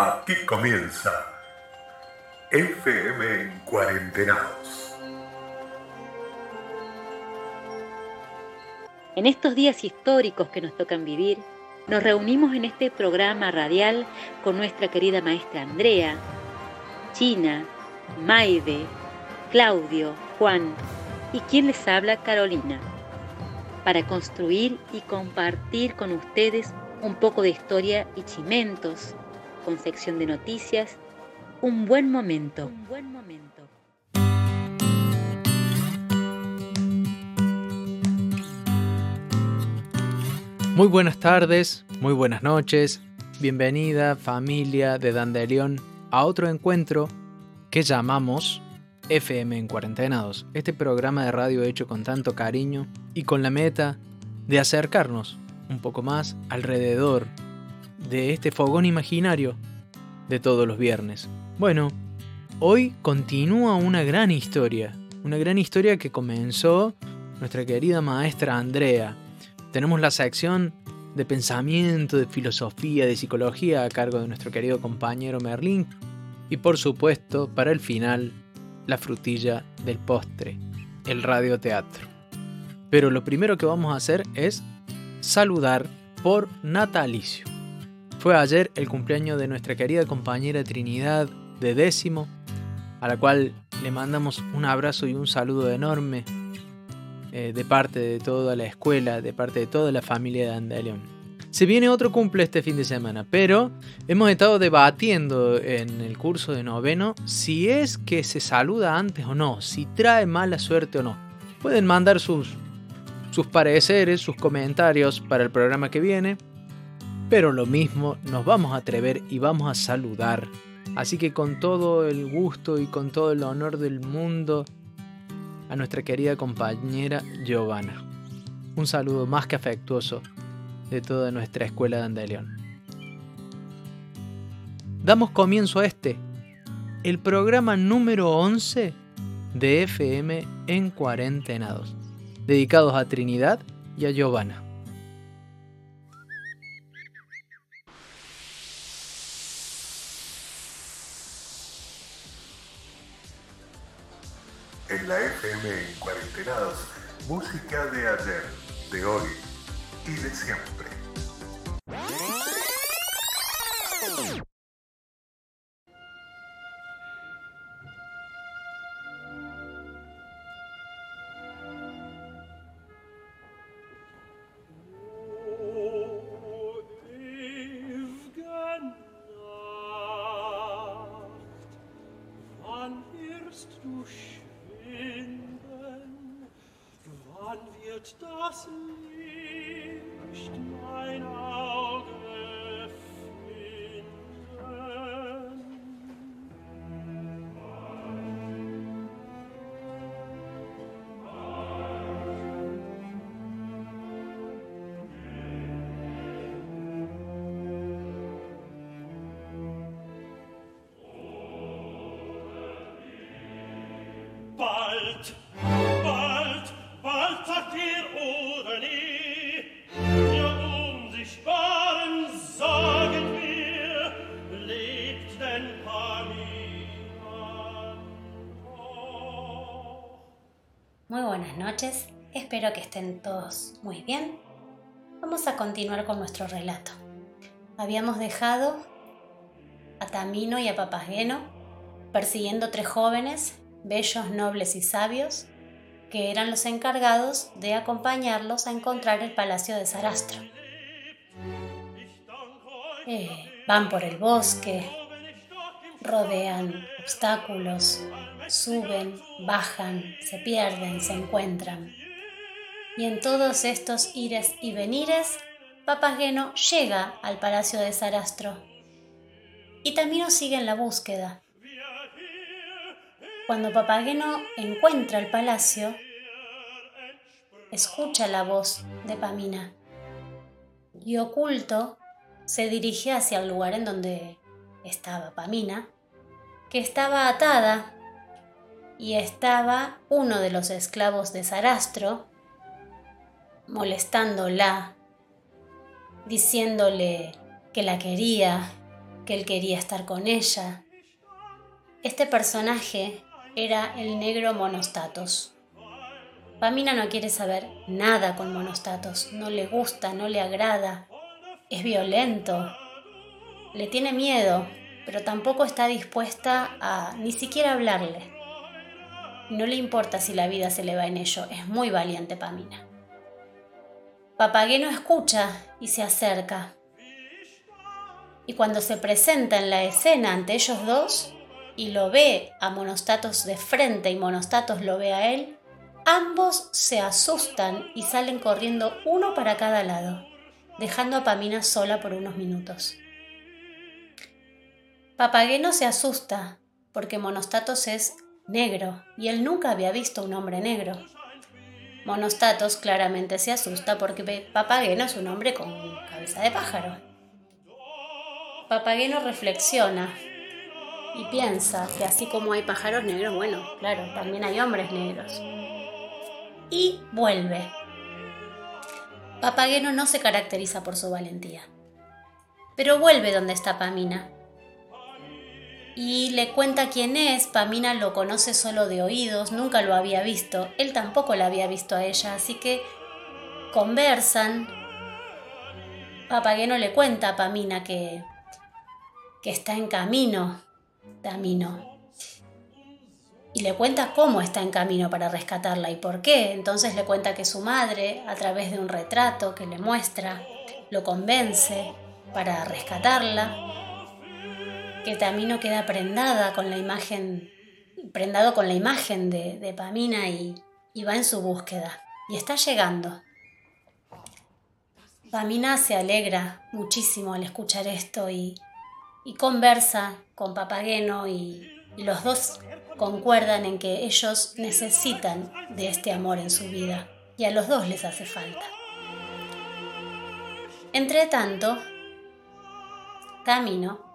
Aquí comienza FM en Cuarentenados. En estos días históricos que nos tocan vivir, nos reunimos en este programa radial con nuestra querida maestra Andrea, China, Maide, Claudio, Juan y quien les habla Carolina, para construir y compartir con ustedes un poco de historia y chimentos, con sección de noticias, un buen momento. Un buen momento. Muy buenas tardes, muy buenas noches, bienvenida familia de Dandelion a otro encuentro que llamamos FM en Cuarentenados, este programa de radio hecho con tanto cariño y con la meta de acercarnos un poco más alrededor de este fogón imaginario de todos los viernes. Bueno, hoy continúa una gran historia, una gran historia que comenzó nuestra querida maestra Andrea. Tenemos la sección de pensamiento, de filosofía, de psicología a cargo de nuestro querido compañero Merlín. Y por supuesto, para el final, la frutilla del postre, el radioteatro. Pero lo primero que vamos a hacer es saludar por natalicio. Fue ayer el cumpleaños de nuestra querida compañera Trinidad de décimo, a la cual le mandamos un abrazo y un saludo enorme eh, de parte de toda la escuela, de parte de toda la familia de Andaleón. Se viene otro cumple este fin de semana, pero hemos estado debatiendo en el curso de noveno si es que se saluda antes o no, si trae mala suerte o no. Pueden mandar sus sus pareceres, sus comentarios para el programa que viene. Pero lo mismo, nos vamos a atrever y vamos a saludar. Así que con todo el gusto y con todo el honor del mundo, a nuestra querida compañera Giovanna. Un saludo más que afectuoso de toda nuestra escuela de Andaleón. Damos comienzo a este, el programa número 11 de FM en Cuarentenados dedicados a Trinidad y a Giovanna. FM en cuarentenados, música de ayer, de hoy y de siempre. Espero que estén todos muy bien. Vamos a continuar con nuestro relato. Habíamos dejado a Tamino y a Papageno persiguiendo tres jóvenes, bellos, nobles y sabios, que eran los encargados de acompañarlos a encontrar el palacio de Sarastro. Eh, van por el bosque, rodean obstáculos, suben, bajan, se pierden, se encuentran. Y en todos estos ires y venires, Papageno llega al palacio de Sarastro. Y Tamino sigue en la búsqueda. Cuando Papageno encuentra el palacio, escucha la voz de Pamina y oculto se dirige hacia el lugar en donde estaba Pamina, que estaba atada y estaba uno de los esclavos de Sarastro molestándola, diciéndole que la quería, que él quería estar con ella. Este personaje era el negro Monostatos. Pamina no quiere saber nada con Monostatos, no le gusta, no le agrada, es violento, le tiene miedo, pero tampoco está dispuesta a ni siquiera hablarle. No le importa si la vida se le va en ello, es muy valiente Pamina. Papageno escucha y se acerca. Y cuando se presenta en la escena ante ellos dos y lo ve a Monostatos de frente y Monostatos lo ve a él, ambos se asustan y salen corriendo uno para cada lado, dejando a Pamina sola por unos minutos. Papageno se asusta porque Monostatos es negro y él nunca había visto un hombre negro. Monostatos claramente se asusta porque Papageno es un hombre con cabeza de pájaro. Papageno reflexiona y piensa que así como hay pájaros negros, bueno, claro, también hay hombres negros. Y vuelve. Papageno no se caracteriza por su valentía, pero vuelve donde está Pamina y le cuenta quién es. Pamina lo conoce solo de oídos, nunca lo había visto, él tampoco la había visto a ella, así que conversan. Papageno le cuenta a Pamina que, que está en camino, camino. Y le cuenta cómo está en camino para rescatarla y por qué. Entonces le cuenta que su madre, a través de un retrato que le muestra, lo convence para rescatarla que Tamino queda prendada con la imagen, prendado con la imagen de, Pamina y, y va en su búsqueda. Y está llegando. Pamina se alegra muchísimo al escuchar esto y, y conversa con Papageno y, y, los dos concuerdan en que ellos necesitan de este amor en su vida y a los dos les hace falta. Entre tanto, Tamino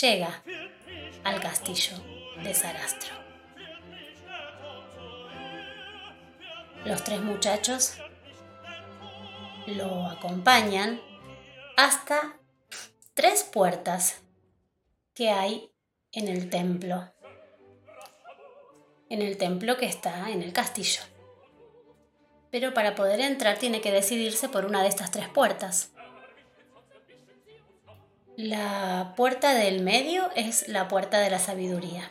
llega al castillo de Sarastro. Los tres muchachos lo acompañan hasta tres puertas que hay en el templo, en el templo que está en el castillo. Pero para poder entrar tiene que decidirse por una de estas tres puertas. La puerta del medio es la puerta de la sabiduría.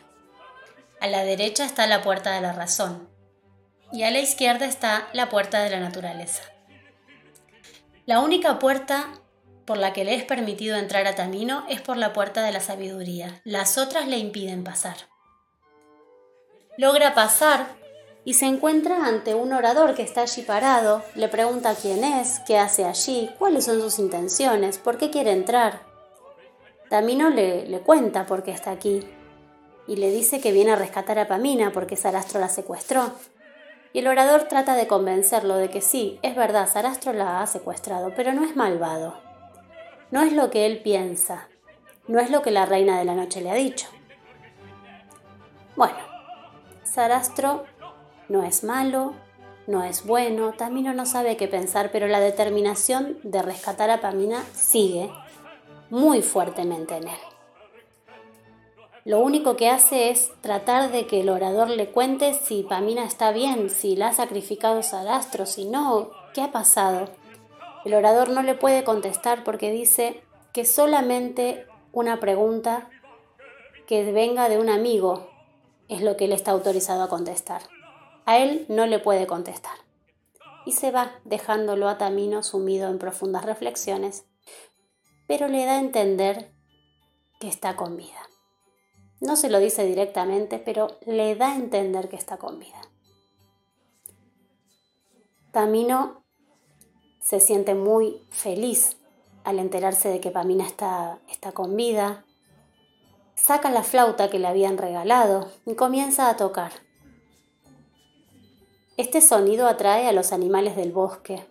A la derecha está la puerta de la razón y a la izquierda está la puerta de la naturaleza. La única puerta por la que le es permitido entrar a Tamino es por la puerta de la sabiduría. Las otras le impiden pasar. Logra pasar y se encuentra ante un orador que está allí parado. Le pregunta quién es, qué hace allí, cuáles son sus intenciones, por qué quiere entrar. Tamino le, le cuenta por qué está aquí y le dice que viene a rescatar a Pamina porque Sarastro la secuestró. Y el orador trata de convencerlo de que sí, es verdad, Sarastro la ha secuestrado, pero no es malvado. No es lo que él piensa, no es lo que la reina de la noche le ha dicho. Bueno, Sarastro no es malo, no es bueno, Tamino no sabe qué pensar, pero la determinación de rescatar a Pamina sigue muy fuertemente en él. Lo único que hace es tratar de que el orador le cuente si Pamina está bien, si la ha sacrificado Sarastro, si no, qué ha pasado. El orador no le puede contestar porque dice que solamente una pregunta que venga de un amigo es lo que él está autorizado a contestar. A él no le puede contestar. Y se va dejándolo a Tamino sumido en profundas reflexiones pero le da a entender que está con vida. No se lo dice directamente, pero le da a entender que está con vida. Tamino se siente muy feliz al enterarse de que Pamina está, está con vida. Saca la flauta que le habían regalado y comienza a tocar. Este sonido atrae a los animales del bosque,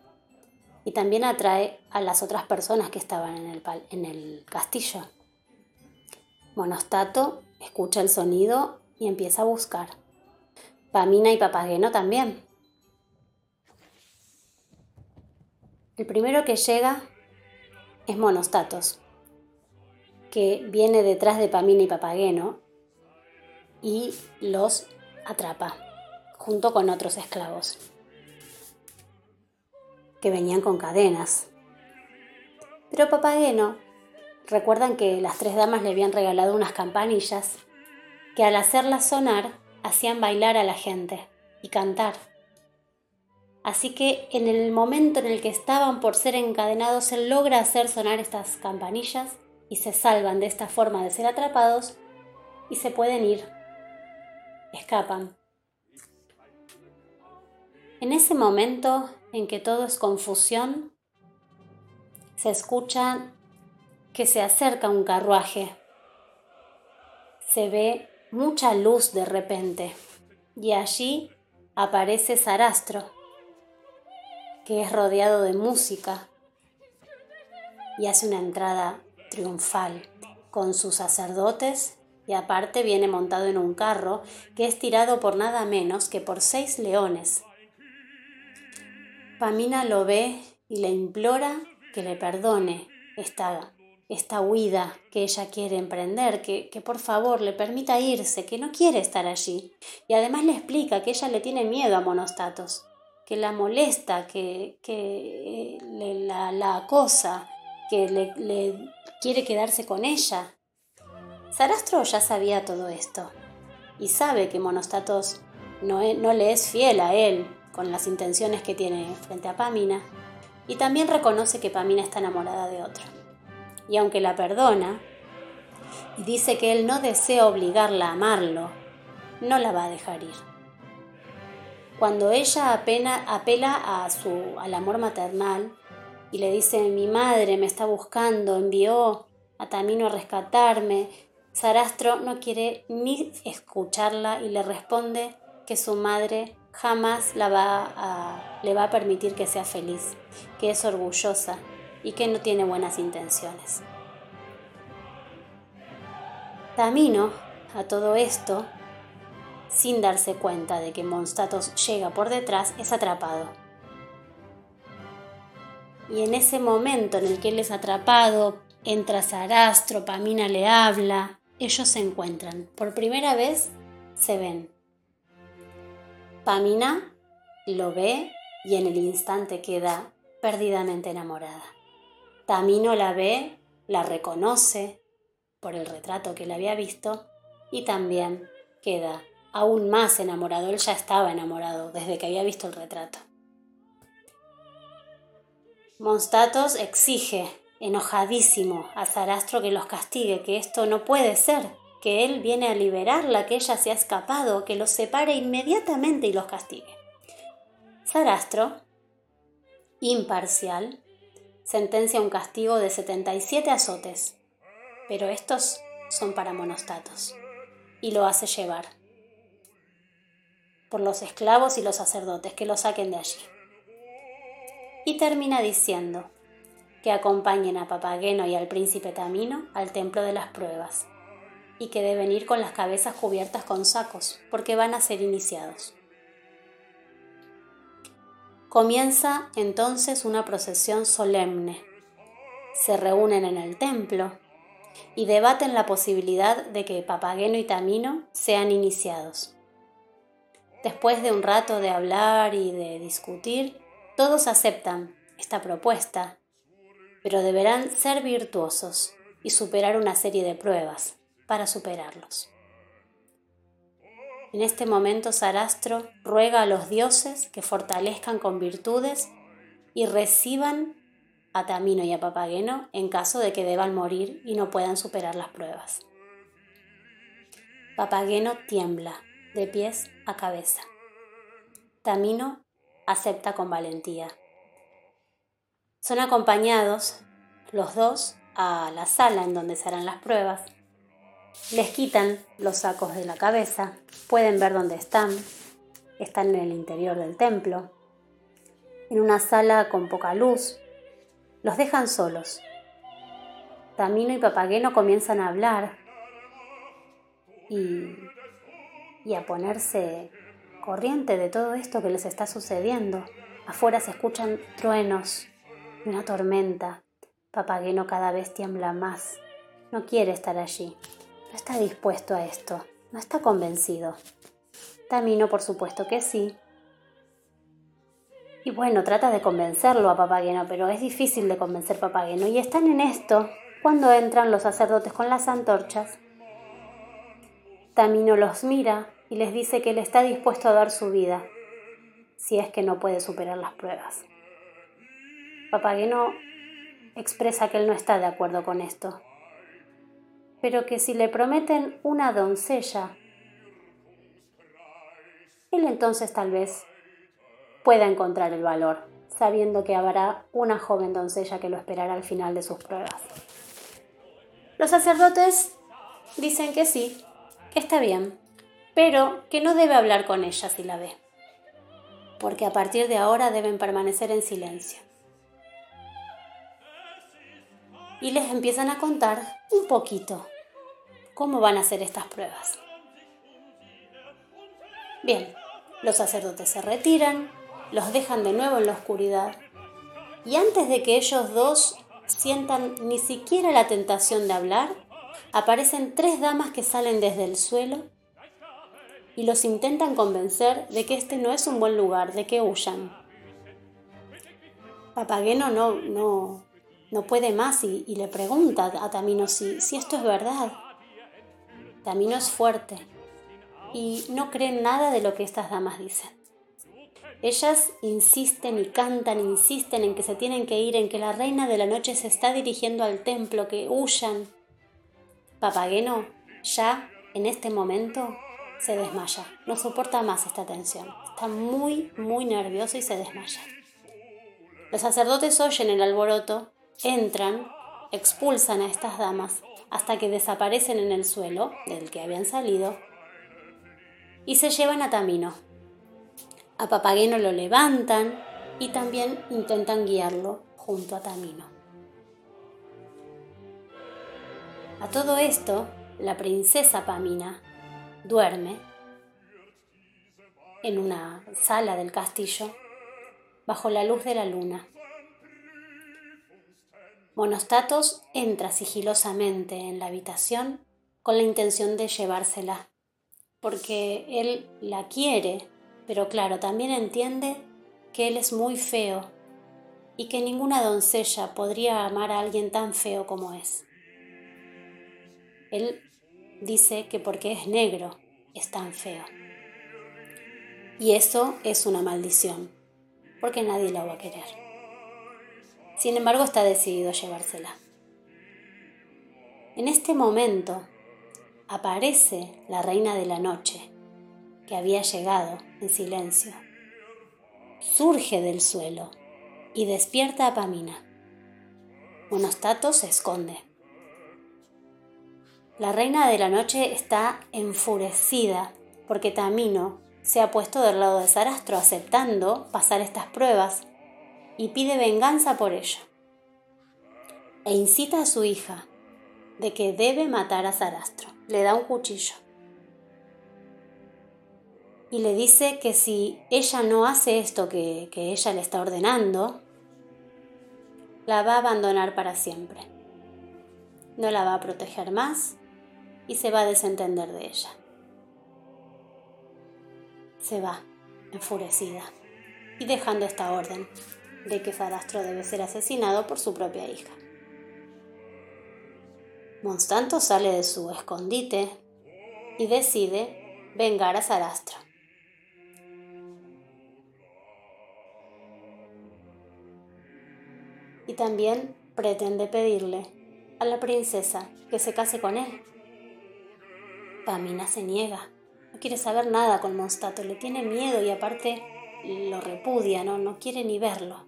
y también atrae a las otras personas que estaban en el, castillo. Monostato escucha el sonido y empieza a buscar. Pamina y Papageno también. El primero que llega es Monostatos. que viene detrás de Pamina y Papageno y los atrapa, junto con otros esclavos, que venían con cadenas. Pero Papageno, recuerdan que las tres damas le habían regalado unas campanillas que al hacerlas sonar hacían bailar a la gente y cantar. Así que en el momento en el que estaban por ser encadenados, él logra hacer sonar estas campanillas y se salvan de esta forma de ser atrapados y se pueden ir. Escapan. En ese momento en que todo es confusión, se escucha que se acerca un carruaje. Se ve mucha luz de repente y allí aparece Sarastro, que es rodeado de música y hace una entrada triunfal con sus sacerdotes y aparte viene montado en un carro que es tirado por nada menos que por seis leones. Pamina lo ve y le implora que le perdone esta esta huida que ella quiere emprender, que, por favor le permita irse, que no quiere estar allí. Y además le explica que ella le tiene miedo a Monostatos, que la molesta, que, que le, la, acosa, que le, le quiere quedarse con ella. Sarastro ya sabía todo esto y sabe que Monostatos no, no le es fiel a él con las intenciones que tiene frente a Pamina y también reconoce que Pamina está enamorada de otro y aunque la perdona, y dice que él no desea obligarla a amarlo, no la va a dejar ir. Cuando ella apela a su, al amor maternal y le dice, mi madre me está buscando, envió a Tamino a rescatarme, Sarastro no quiere ni escucharla y le responde que su madre jamás le va a permitir que sea feliz, que es orgullosa y que no tiene buenas intenciones. Tamino, a todo esto, sin darse cuenta de que Monstatos llega por detrás, es atrapado. Y en ese momento en el que él es atrapado, entra Sarastro, Pamina le habla, ellos se encuentran. Por primera vez se ven. Pamina lo ve y en el instante queda perdidamente enamorada. Tamino la ve, la reconoce por el retrato que le había visto y también queda aún más enamorado. Él ya estaba enamorado desde que había visto el retrato. Monstatos exige, enojadísimo, a Sarastro que los castigue, que esto no puede ser, que él viene a liberarla, que ella se ha escapado, que los separe inmediatamente y los castigue. Sarastro, imparcial, sentencia un castigo de 77 azotes, pero estos son para monostatos, y lo hace llevar por los esclavos y los sacerdotes que lo saquen de allí. Y termina diciendo que acompañen a Papageno y al príncipe Tamino al templo de las pruebas, y que deben ir con las cabezas cubiertas con sacos, porque van a ser iniciados. Comienza entonces una procesión solemne. Se reúnen en el templo y debaten la posibilidad de que Papageno y Tamino sean iniciados. Después de un rato de hablar y de discutir, todos aceptan esta propuesta, pero deberán ser virtuosos y superar una serie de pruebas para superarlos. En este momento Sarastro ruega a los dioses que fortalezcan con virtudes y reciban a Tamino y a Papageno en caso de que deban morir y no puedan superar las pruebas. Papageno tiembla de pies a cabeza. Tamino acepta con valentía. Son acompañados los dos a la sala en donde se harán las pruebas les quitan los sacos de la cabeza, pueden ver dónde están, están en el interior del templo, en una sala con poca luz, los dejan solos. Tamino y Papageno comienzan a hablar y, a ponerse corriente de todo esto que les está sucediendo. Afuera se escuchan truenos una tormenta. Papageno cada vez tiembla más no quiere estar allí, no está dispuesto a esto, no está convencido. Tamino, por supuesto que sí. Y bueno, trata de convencerlo a Papageno, pero es difícil de convencer a Papageno. Y están en esto cuando entran los sacerdotes con las antorchas. Tamino los mira y les dice que él está dispuesto a dar su vida si es que no puede superar las pruebas. Papageno expresa que él no está de acuerdo con esto, pero que si le prometen una doncella, él entonces tal vez pueda encontrar el valor, sabiendo que habrá una joven doncella que lo esperará al final de sus pruebas. Los sacerdotes dicen que sí, que está bien, pero que no debe hablar con ella si la ve, porque a partir de ahora deben permanecer en silencio. Y les empiezan a contar un poquito cómo van a hacer estas pruebas. Bien, los sacerdotes se retiran, los dejan de nuevo en la oscuridad, y antes de que ellos dos sientan ni siquiera la tentación de hablar, aparecen tres damas que salen desde el suelo y los intentan convencer de que este no es un buen lugar, de que huyan. Papageno no, no, no puede más y, le pregunta a Tamino si, si esto es verdad. Tamino es fuerte y no cree nada de lo que estas damas dicen. Ellas insisten y cantan, insisten en que se tienen que ir, en que la reina de la noche se está dirigiendo al templo, que huyan. Papageno ya en este momento se desmaya, no soporta más esta tensión, está muy, muy nervioso y se desmaya. Los sacerdotes oyen el alboroto, entran, expulsan a estas damas hasta que desaparecen en el suelo del que habían salido y se llevan a Tamino. A Papageno lo levantan y también intentan guiarlo junto a Tamino. A todo esto, la princesa Pamina duerme en una sala del castillo bajo la luz de la luna. Monostatos entra sigilosamente en la habitación con la intención de llevársela, porque él la quiere pero claro, también entiende que él es muy feo y que ninguna doncella podría amar a alguien tan feo como es. Él dice que porque es negro es tan feo. Y eso es una maldición, porque nadie la va a querer. Sin embargo, está decidido a llevársela. En este momento aparece la reina de la noche que había llegado en silencio. Surge del suelo y despierta a Pamina. Monostato se esconde. La reina de la noche está enfurecida porque Tamino se ha puesto del lado de Sarastro aceptando pasar estas pruebas y pide venganza por ello. E incita a su hija de que debe matar a Sarastro. Le da un cuchillo y le dice que si ella no hace esto que, que ella le está ordenando, la va a abandonar para siempre. No la va a proteger más y se va a desentender de ella. Se va, enfurecida, y dejando esta orden de que Sarastro debe ser asesinado por su propia hija. Monstanto sale de su escondite y decide vengar a Sarastro. y también pretende pedirle a la princesa que se case con él. Pamina se niega, no quiere saber nada con Monstato, le tiene miedo y aparte lo repudia, no, no quiere ni verlo.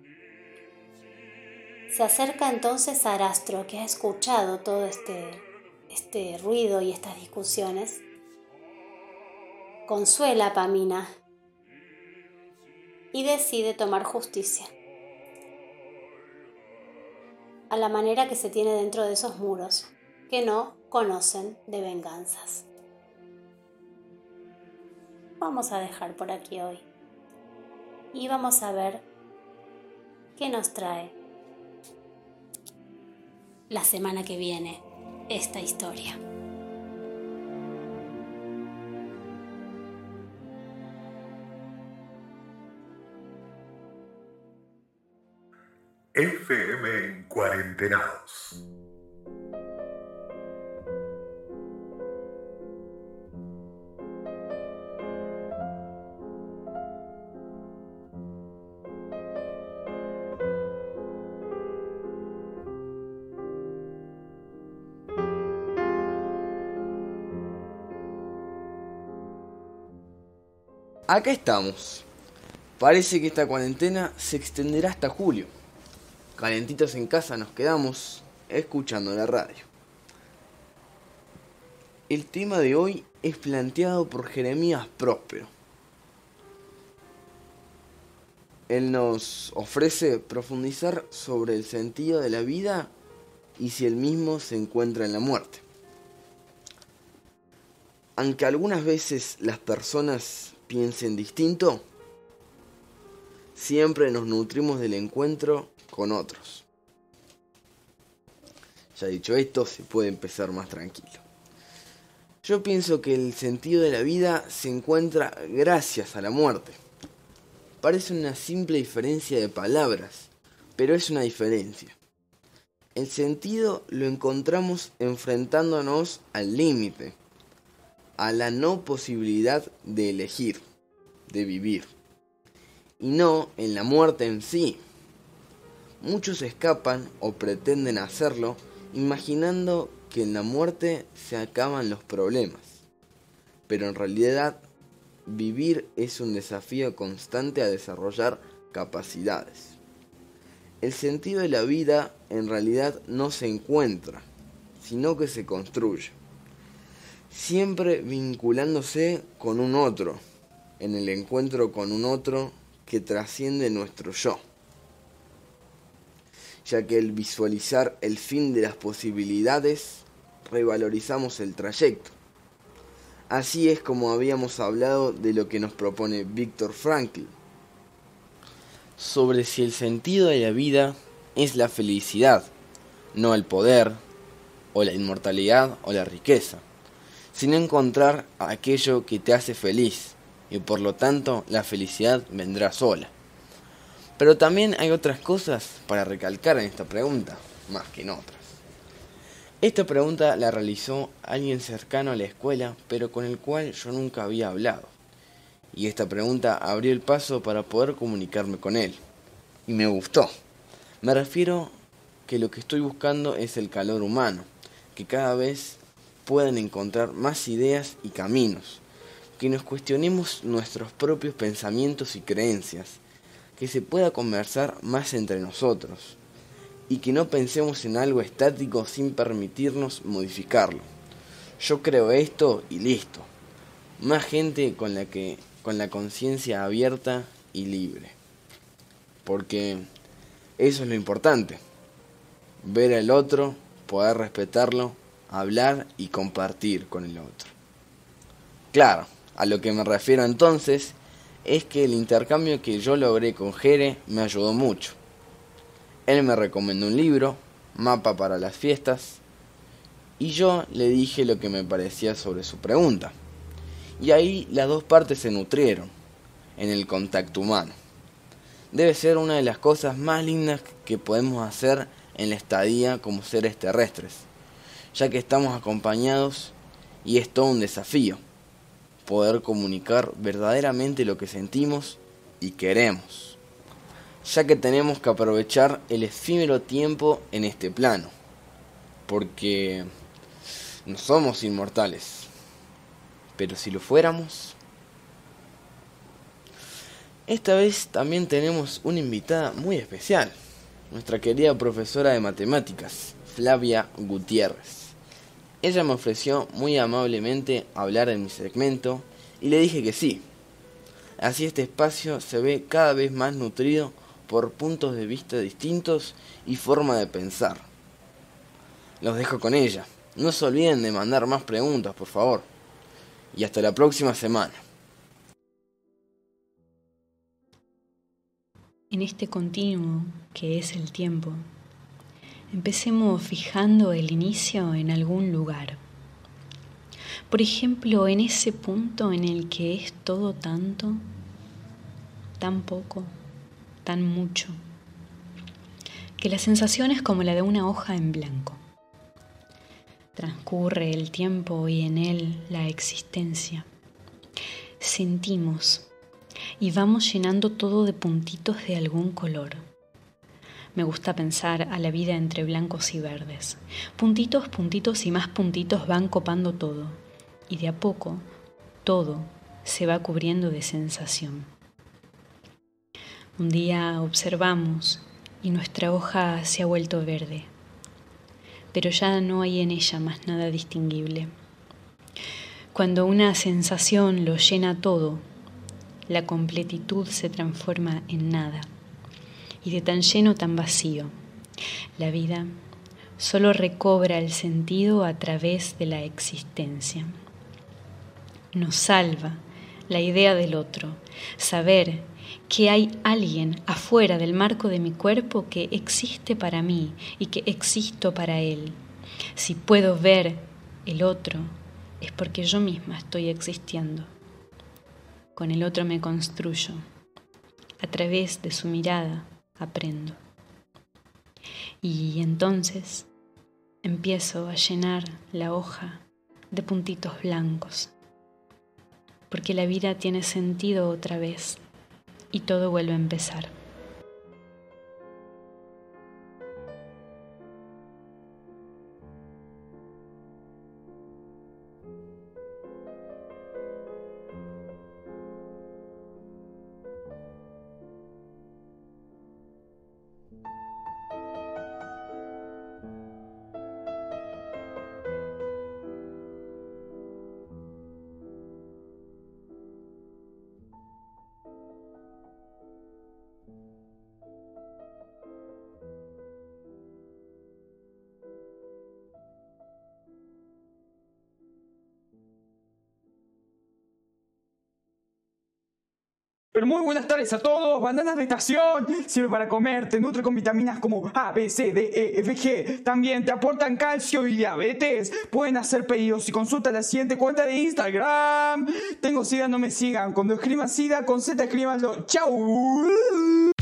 Se acerca entonces a Arastro, que ha escuchado todo este, este ruido y estas discusiones. Consuela a Pamina y decide tomar justicia a la manera que se tiene dentro de esos muros, que no conocen de venganzas. Vamos a dejar por aquí hoy y vamos a ver qué nos trae la semana que viene esta historia. FM en cuarentenados. Acá estamos. Parece que esta cuarentena se extenderá hasta julio. Calentitos en casa nos quedamos escuchando la radio. El tema de hoy es planteado por Jeremías Próspero. Él nos ofrece profundizar sobre el sentido de la vida y si el mismo se encuentra en la muerte. Aunque algunas veces las personas piensen distinto, siempre nos nutrimos del encuentro con otros. Ya dicho esto, se puede empezar más tranquilo. Yo pienso que el sentido de la vida se encuentra gracias a la muerte. Parece una simple diferencia de palabras, pero es una diferencia. El sentido lo encontramos enfrentándonos al límite, a la no posibilidad de elegir, de vivir, y no en la muerte en sí. Muchos escapan o pretenden hacerlo imaginando que en la muerte se acaban los problemas, pero en realidad vivir es un desafío constante a desarrollar capacidades. El sentido de la vida en realidad no se encuentra, sino que se construye siempre vinculándose con un otro, en el encuentro con un otro que trasciende nuestro yo, ya que el visualizar el fin de las posibilidades, revalorizamos el trayecto. Así es como habíamos hablado de lo que nos propone Víctor Frankl, sobre si el sentido de la vida es la felicidad, no el poder, o la inmortalidad o la riqueza sin encontrar aquello que te hace feliz, y por lo tanto la felicidad vendrá sola. Pero también hay otras cosas para recalcar en esta pregunta, más que en otras. Esta pregunta la realizó alguien cercano a la escuela, pero con el cual yo nunca había hablado. Y esta pregunta abrió el paso para poder comunicarme con él. Y me gustó. Me refiero que lo que estoy buscando es el calor humano, que cada vez puedan encontrar más ideas y caminos, que nos cuestionemos nuestros propios pensamientos y creencias, que se pueda conversar más entre nosotros y que no pensemos en algo estático sin permitirnos modificarlo. Yo creo esto y listo. Más gente con la que con la conciencia abierta y libre. Porque eso es lo importante. Ver al otro, poder respetarlo hablar y compartir con el otro. Claro, a lo que me refiero entonces es que el intercambio que yo logré con Jere me ayudó mucho. Él me recomendó un libro, Mapa para las Fiestas, y yo le dije lo que me parecía sobre su pregunta. Y ahí las dos partes se nutrieron en el contacto humano. Debe ser una de las cosas más lindas que podemos hacer en la estadía como seres terrestres ya que estamos acompañados y es todo un desafío poder comunicar verdaderamente lo que sentimos y queremos, ya que tenemos que aprovechar el efímero tiempo en este plano, porque no somos inmortales, pero si lo fuéramos... Esta vez también tenemos una invitada muy especial, nuestra querida profesora de matemáticas, Flavia Gutiérrez. Ella me ofreció muy amablemente hablar en mi segmento y le dije que sí. Así este espacio se ve cada vez más nutrido por puntos de vista distintos y forma de pensar. Los dejo con ella. No se olviden de mandar más preguntas, por favor. Y hasta la próxima semana. En este continuo que es el tiempo, Empecemos fijando el inicio en algún lugar. Por ejemplo, en ese punto en el que es todo tanto, tan poco, tan mucho, que la sensación es como la de una hoja en blanco. Transcurre el tiempo y en él la existencia. Sentimos y vamos llenando todo de puntitos de algún color. Me gusta pensar a la vida entre blancos y verdes. Puntitos, puntitos y más puntitos van copando todo. Y de a poco, todo se va cubriendo de sensación. Un día observamos y nuestra hoja se ha vuelto verde, pero ya no hay en ella más nada distinguible. Cuando una sensación lo llena todo, la completitud se transforma en nada y de tan lleno tan vacío. La vida solo recobra el sentido a través de la existencia. Nos salva la idea del otro, saber que hay alguien afuera del marco de mi cuerpo que existe para mí y que existo para él. Si puedo ver el otro, es porque yo misma estoy existiendo. Con el otro me construyo. A través de su mirada, aprendo. Y entonces empiezo a llenar la hoja de puntitos blancos, porque la vida tiene sentido otra vez y todo vuelve a empezar. Pero muy buenas tardes a todos. Bandanas de estación. Sirve para comer. Te nutre con vitaminas como A, B, C, D, E, F, G. También te aportan calcio y diabetes. Pueden hacer pedidos y consulta la siguiente cuenta de Instagram. Tengo SIDA, no me sigan. Cuando escriban SIDA con Z, escribanlo. Chau.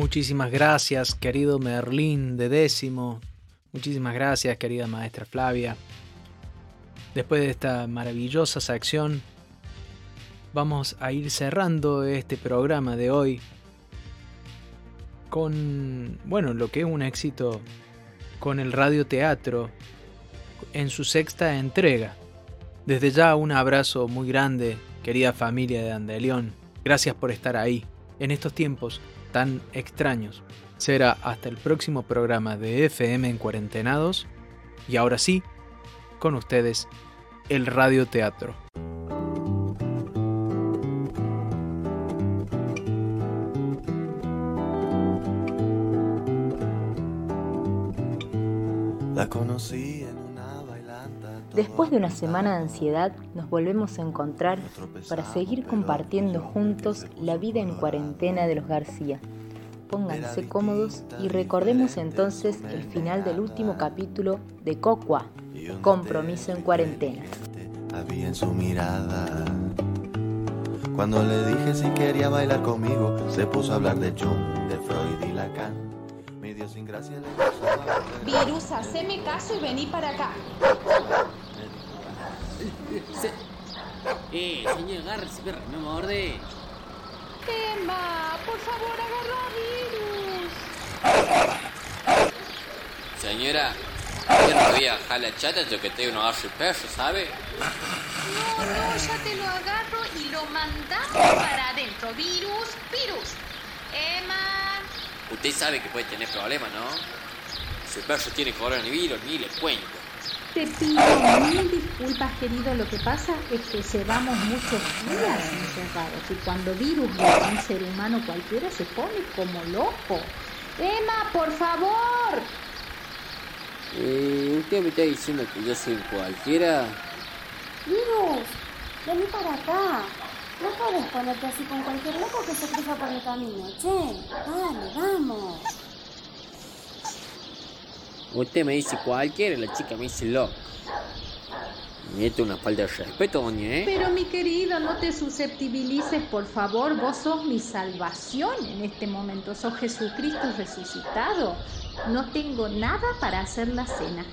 Muchísimas gracias, querido Merlín de décimo. Muchísimas gracias, querida maestra Flavia. Después de esta maravillosa sección, vamos a ir cerrando este programa de hoy con, bueno, lo que es un éxito con el radioteatro en su sexta entrega. Desde ya un abrazo muy grande, querida familia de Andeleón. Gracias por estar ahí en estos tiempos tan extraños. Será hasta el próximo programa de FM en Cuarentenados. Y ahora sí, con ustedes, el radioteatro. Después de una semana de ansiedad, nos volvemos a encontrar para seguir compartiendo juntos la vida en cuarentena de los García. Pónganse cómodos y recordemos entonces el final del último capítulo de Cocua, Compromiso en cuarentena. Había en su mirada. Cuando le dije si quería bailar conmigo, se puso a hablar de Jung, de Freud y Lacan. Medio sin gracia le puso a hablar de- Virus, haceme caso y vení para acá. Eh, señor, agárrese, perro, no me morde. Emma, por favor, agarra virus. Señora, yo no voy a dejar la chata yo que tengo uno agarro el perro, ¿sabe? No, no, ya te lo agarro y lo mandamos para adentro. Virus, virus. Emma. Usted sabe que puede tener problemas, ¿no? El perro tiene coronavirus, ni le cuento. Te pido mil disculpas, querido. Lo que pasa es que llevamos muchos días encerrados y cuando virus a un ser humano cualquiera se pone como loco. Emma, por favor. Eh, ¿Usted me está diciendo que yo soy cualquiera? Virus, vení para acá. No puedes ponerte así con cualquier loco que se cruza por el camino. Che, dale, vamos. Usted me dice cualquiera, la chica me dice loco. Y esto es una falta de respeto, doña, ¿eh? Pero mi querido, no te susceptibilices, por favor. Vos sos mi salvación en este momento. Sos Jesucristo resucitado. No tengo nada para hacer la cena.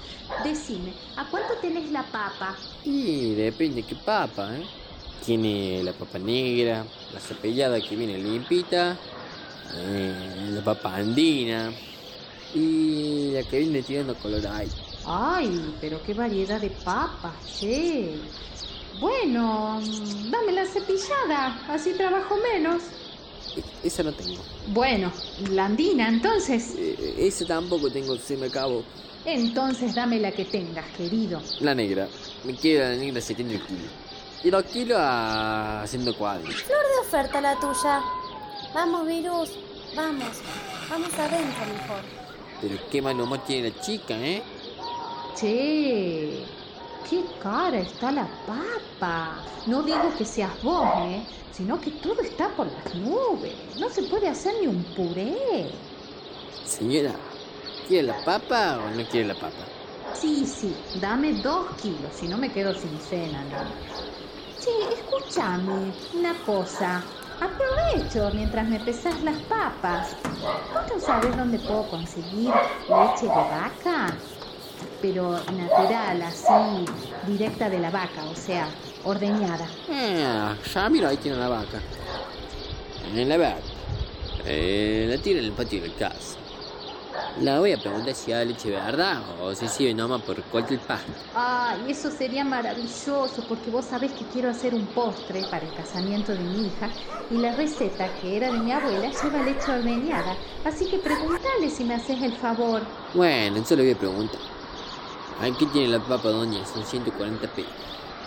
Decime, ¿a cuánto tenés la papa? Y depende qué papa, ¿eh? Tiene la papa negra, la cepillada que viene limpita, eh, la papa andina y la que viene tirando color ahí. Ay, pero qué variedad de papas, che. Bueno, dame la cepillada, así trabajo menos. E- Esa no tengo. Bueno, la andina, entonces. Eh, esa tampoco tengo, se me acabó. Entonces dame la que tengas, querido. La negra. Me queda la negra 70 kilos. Y los kilos a haciendo cuadros. Flor de oferta la tuya. Vamos, Virus. Vamos. Vamos adentro mejor. Pero qué mal nomás tiene la chica, ¿eh? Che, qué cara está la papa. No digo que seas vos, ¿eh? Sino que todo está por las nubes. No se puede hacer ni un puré. Señora, ¿quiere la papa o no quiere la papa? Sí, sí, dame dos kilos, si no me quedo sin cena, ¿no? Che, escúchame una cosa. Aprovecho mientras me pesas las papas. ¿Vos no sabés dónde puedo conseguir leche de vaca? Pero natural, así, directa de la vaca, o sea, ordeñada. Ah, ya mira, ahí tiene la vaca. En la vaca. Eh, la tira en el patio de casa. La voy a preguntar si da leche verdad o si sirve nomás por cualquier pasto. Ay, eso sería maravilloso porque vos sabés que quiero hacer un postre para el casamiento de mi hija y la receta que era de mi abuela lleva leche ordeñada. Así que pregúntale si me haces el favor. Bueno, eso le voy a preguntar. Aquí tiene la papa, doña, son 140 pesos.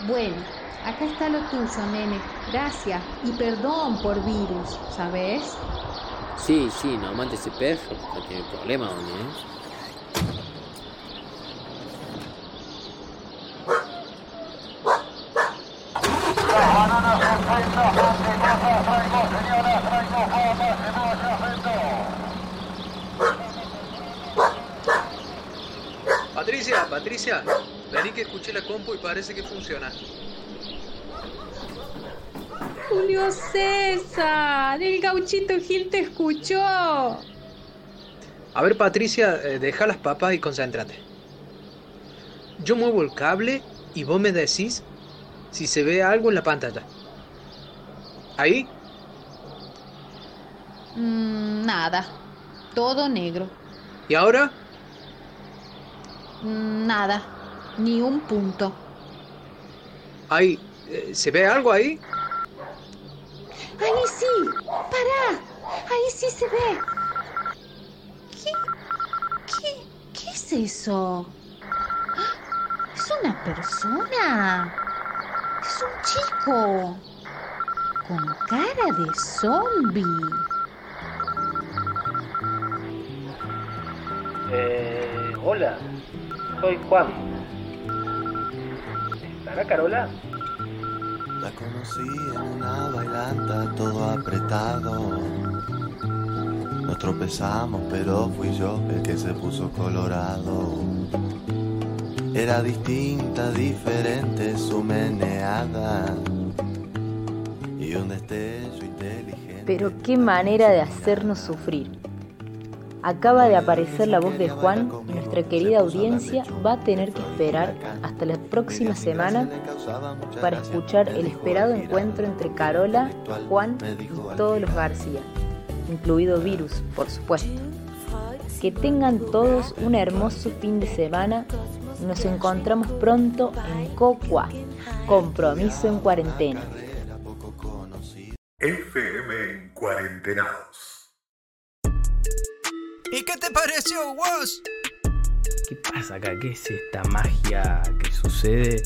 Bueno, acá está lo tuyo, nene. Gracias y perdón por virus, ¿sabes? Sí, sí, no mate ese perro, no tiene problema, doña. ¿eh? Patricia, Patricia, vení que escuché la compu y parece que funciona. Julio César, el gauchito Gil te escuchó. A ver, Patricia, eh, deja las papas y concéntrate. Yo muevo el cable y vos me decís si se ve algo en la pantalla. ¿Ahí? Mm, nada, todo negro. ¿Y ahora? Mm, nada, ni un punto. ¿Ahí? eh, ¿Se ve algo ahí? Ahí sí, pará, ahí sí se ve. ¿Qué, qué, qué es eso? ¿Es una persona? Es un chico con cara de zombie. Eh, hola, soy Juan. ¿Estará Carola? La conocí en una bailanta todo apretado. Nos tropezamos, pero fui yo el que se puso colorado. Era distinta, diferente su meneada. Y un destello inteligente. Pero qué manera de hacernos sufrir. Acaba de aparecer la voz de Juan y nuestra querida audiencia va a tener que esperar hasta la próxima semana para escuchar el esperado encuentro entre Carola, Juan y todos los García, incluido Virus, por supuesto. Que tengan todos un hermoso fin de semana. Nos encontramos pronto en Cocua, Compromiso en Cuarentena. FM en Cuarentenados. ¿Y qué te pareció, vos? ¿Qué pasa acá? ¿Qué es esta magia que sucede